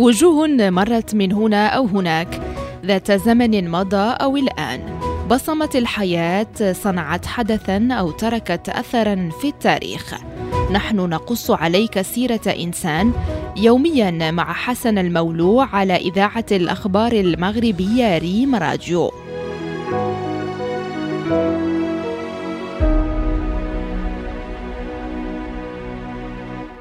وجوه مرت من هنا أو هناك. ذات زمن مضى أو الآن بصمت الحياة صنعت حدثا أو تركت اثرا في التاريخ. نحن نقص عليك سيرة إنسان يوميا مع حسن المولوع على إذاعة الأخبار المغربية ريم راديو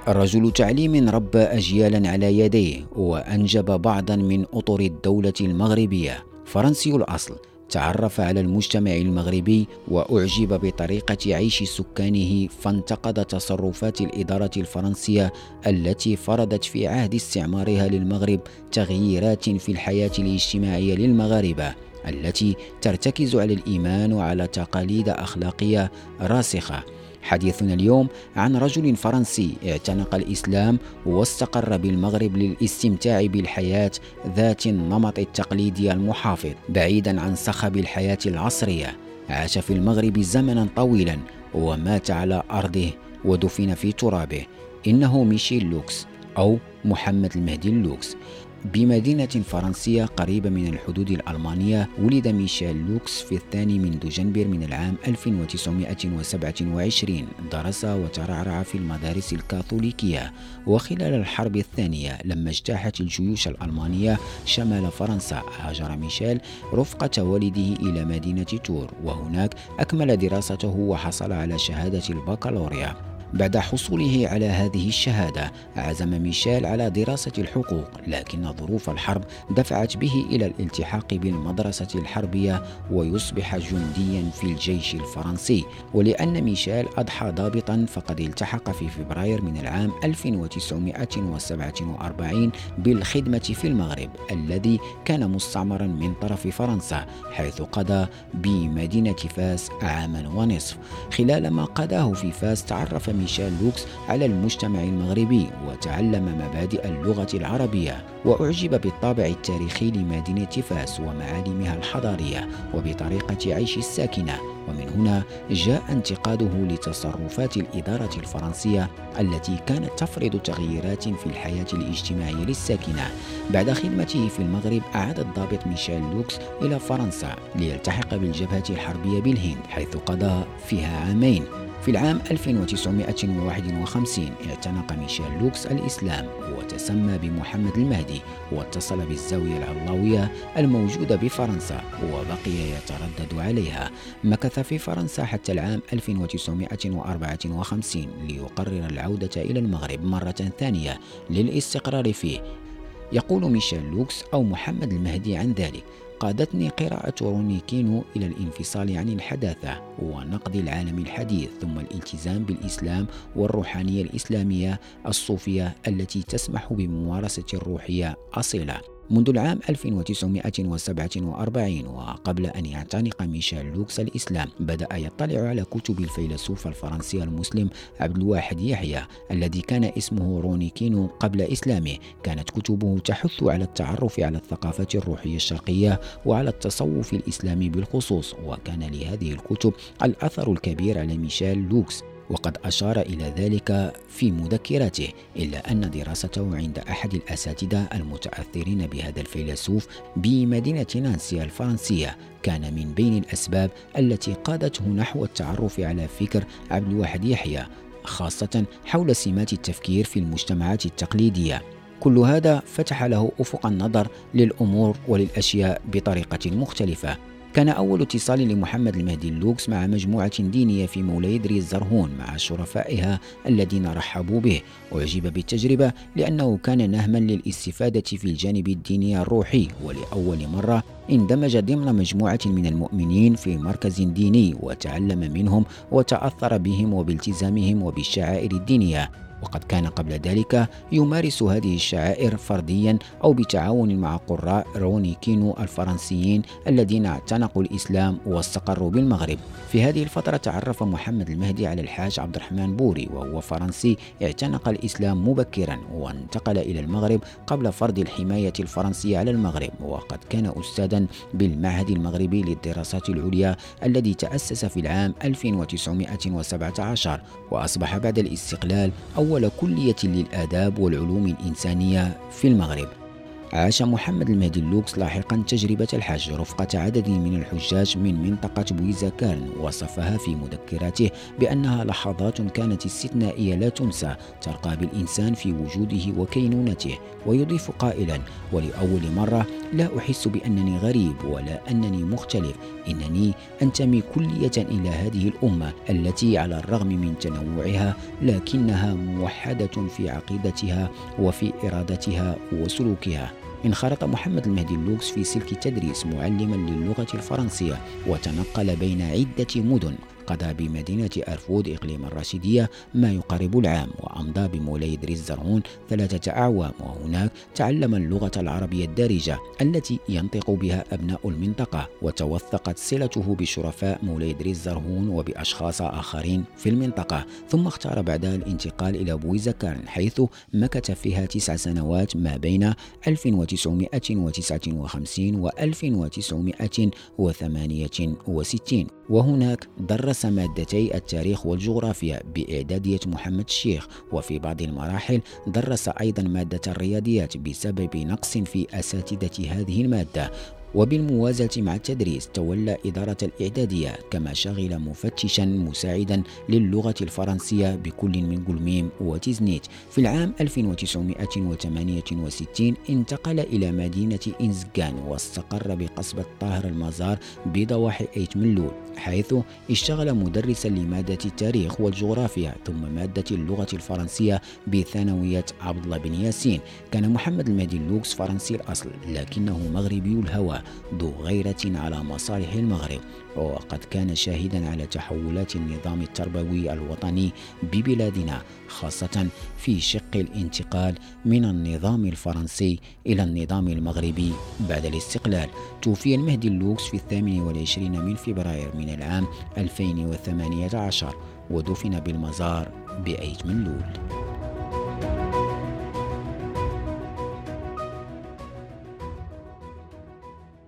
الرجل تعليم ربى أجيالا على يديه وأنجب بعضا من أطر الدولة المغربية. فرنسي الأصل. تعرف على المجتمع المغربي وأعجب بطريقة عيش سكانه فانتقد تصرفات الإدارة الفرنسية التي فرضت في عهد استعمارها للمغرب تغييرات في الحياة الاجتماعية للمغاربة التي ترتكز على الإيمان وعلى تقاليد أخلاقية راسخة. حديثنا اليوم عن رجل فرنسي اعتنق الإسلام واستقر بالمغرب للاستمتاع بالحياة ذات النمط التقليدي المحافظ بعيدا عن صخب الحياة العصرية. عاش في المغرب زمنا طويلا ومات على أرضه ودفن في ترابه. إنه ميشيل لوكس أو محمد المهدي اللوكس بمدينة فرنسية قريبة من الحدود الألمانية ولد ميشيل لوكس في الثاني من دجنبر من العام 1927 درس وترعرع في المدارس الكاثوليكية. وخلال الحرب الثانية لما اجتاحت الجيوش الألمانية شمال فرنسا هاجر ميشيل رفقة والده إلى مدينة تور. وهناك أكمل دراسته وحصل على شهادة البكالوريا. بعد حصوله على هذه الشهادة عزم ميشيل على دراسة الحقوق لكن ظروف الحرب دفعت به إلى الالتحاق بالمدرسة الحربية ويصبح جنديا في الجيش الفرنسي. ولأن ميشيل أضحى ضابطا فقد التحق في فبراير من العام 1947 بالخدمة في المغرب الذي كان مستعمرا من طرف فرنسا حيث قضى بمدينة فاس عاما ونصف. خلال ما قضاه في فاس تعرف ميشيل لوكس على المجتمع المغربي وتعلم مبادئ اللغة العربية وأعجب بالطابع التاريخي لمدينة فاس ومعالمها الحضارية وبطريقة عيش الساكنة. ومن هنا جاء انتقاده لتصرفات الإدارة الفرنسية التي كانت تفرض تغييرات في الحياة الاجتماعية للساكنة. بعد خدمته في المغرب عاد الضابط ميشيل لوكس إلى فرنسا ليلتحق بالجبهة الحربية بالهند حيث قضى فيها عامين. في العام 1951 اعتنق ميشيل لوكس الإسلام وتسمى بمحمد المهدي. واتصل بالزاوية العلاوية الموجودة بفرنسا وبقي يتردد عليها. مكث في فرنسا حتى العام 1954 ليقرر العودة إلى المغرب مرة ثانية للاستقرار فيه. يقول ميشيل لوكس أو محمد المهدي عن ذلك قادتني قراءة روني كينو إلى الانفصال عن الحداثة ونقد العالم الحديث ثم الالتزام بالإسلام والروحانية الإسلامية الصوفية التي تسمح بممارسة روحية أصيلة منذ العام 1947 وقبل أن يعتنق ميشيل لوكس الإسلام بدأ يطلع على كتب الفيلسوف الفرنسي المسلم عبد الواحد يحيى الذي كان اسمه روني كينو قبل إسلامه. كانت كتبه تحث على التعرف على الثقافة الروحية الشرقية وعلى التصوف الإسلامي بالخصوص وكان لهذه الكتب الأثر الكبير على ميشيل لوكس. وقد أشار إلى ذلك في مذكراته إلا أن دراسته عند أحد الأساتذة المتأثرين بهذا الفيلسوف بمدينة نانسي الفرنسية. كان من بين الأسباب التي قادته نحو التعرف على فكر عبد الواحد يحيى خاصة حول سمات التفكير في المجتمعات التقليدية. كل هذا فتح له أفق النظر للأمور وللأشياء بطريقة مختلفة. كان أول اتصال لمحمد المهدي اللوكس مع مجموعة دينية في مولاي إدريس زرهون مع شرفائها الذين رحبوا به. أعجب بالتجربة لأنه كان نهما للاستفادة في الجانب الديني الروحي ولأول مرة اندمج ضمن مجموعة من المؤمنين في مركز ديني وتعلم منهم وتأثر بهم وبالتزامهم وبالشعائر الدينية. وقد كان قبل ذلك يمارس هذه الشعائر فرديا أو بتعاون مع قراء روني كينو الفرنسيين الذين اعتنقوا الإسلام واستقروا بالمغرب. في هذه الفترة تعرف محمد المهدي على الحاج عبد الرحمن بوري وهو فرنسي اعتنق الإسلام مبكرا وانتقل إلى المغرب قبل فرض الحماية الفرنسية على المغرب. وقد كان أستاذا بالمعهد المغربي للدراسات العليا الذي تأسس في العام 1917 وأصبح بعد الاستقلال كلية للآداب والعلوم الإنسانية في المغرب. عاش محمد المهدي اللوكس لاحقا تجربة الحج رفقة عدد من الحجاج من منطقة بويزاكارن وصفها في مذكراته بأنها لحظات كانت استثنائية لا تنسى ترقى بالإنسان في وجوده وكينونته ويضيف قائلا ولأول مرة لا أحس بأنني غريب ولا أنني مختلف إنني أنتمي كلية إلى هذه الأمة التي على الرغم من تنوعها لكنها موحدة في عقيدتها وفي إرادتها وسلوكها. انخرط محمد المهدي اللوكس في سلك التدريس معلما للغة الفرنسية وتنقل بين عدة مدن. قضى بمدينة أرفود إقليم الرشيدية ما يقارب العام وأمضى بمولاي إدريس زرهون ثلاثة أعوام وهناك تعلم اللغة العربية الدارجة التي ينطق بها أبناء المنطقة وتوثقت صلته بشرفاء مولاي إدريس زرهون وبأشخاص آخرين في المنطقة. ثم اختار بعدها الانتقال إلى بويزاكارن حيث مكث فيها تسع سنوات ما بين 1959 و 1968 وهناك درس مادتي التاريخ والجغرافيا بإعدادية محمد الشيخ وفي بعض المراحل درس أيضا مادة الرياضيات بسبب نقص في أساتذة هذه المادة. وبالموازاة مع التدريس تولى إدارة الإعدادية كما شغل مفتشا مساعدا للغة الفرنسية بكل من قلميم وتزنيت في العام 1968 انتقل إلى مدينة إنزغان واستقر بقصبة طاهر المزار بضواحي أيت ملول حيث اشتغل مدرسا لمادة التاريخ والجغرافيا ثم مادة اللغة الفرنسية بثانوية عبد الله بن ياسين. كان محمد المهدي اللوكس فرنسي الأصل لكنه مغربي الهوى. ذو غيرة على مصالح المغرب. وقد كان شاهدا على تحولات النظام التربوي الوطني ببلادنا خاصة في شق الانتقال من النظام الفرنسي إلى النظام المغربي. بعد الاستقلال توفي المهدي اللوكس في الثامن والعشرين من فبراير من العام 2018 ودفن بالمزار بأيت ملول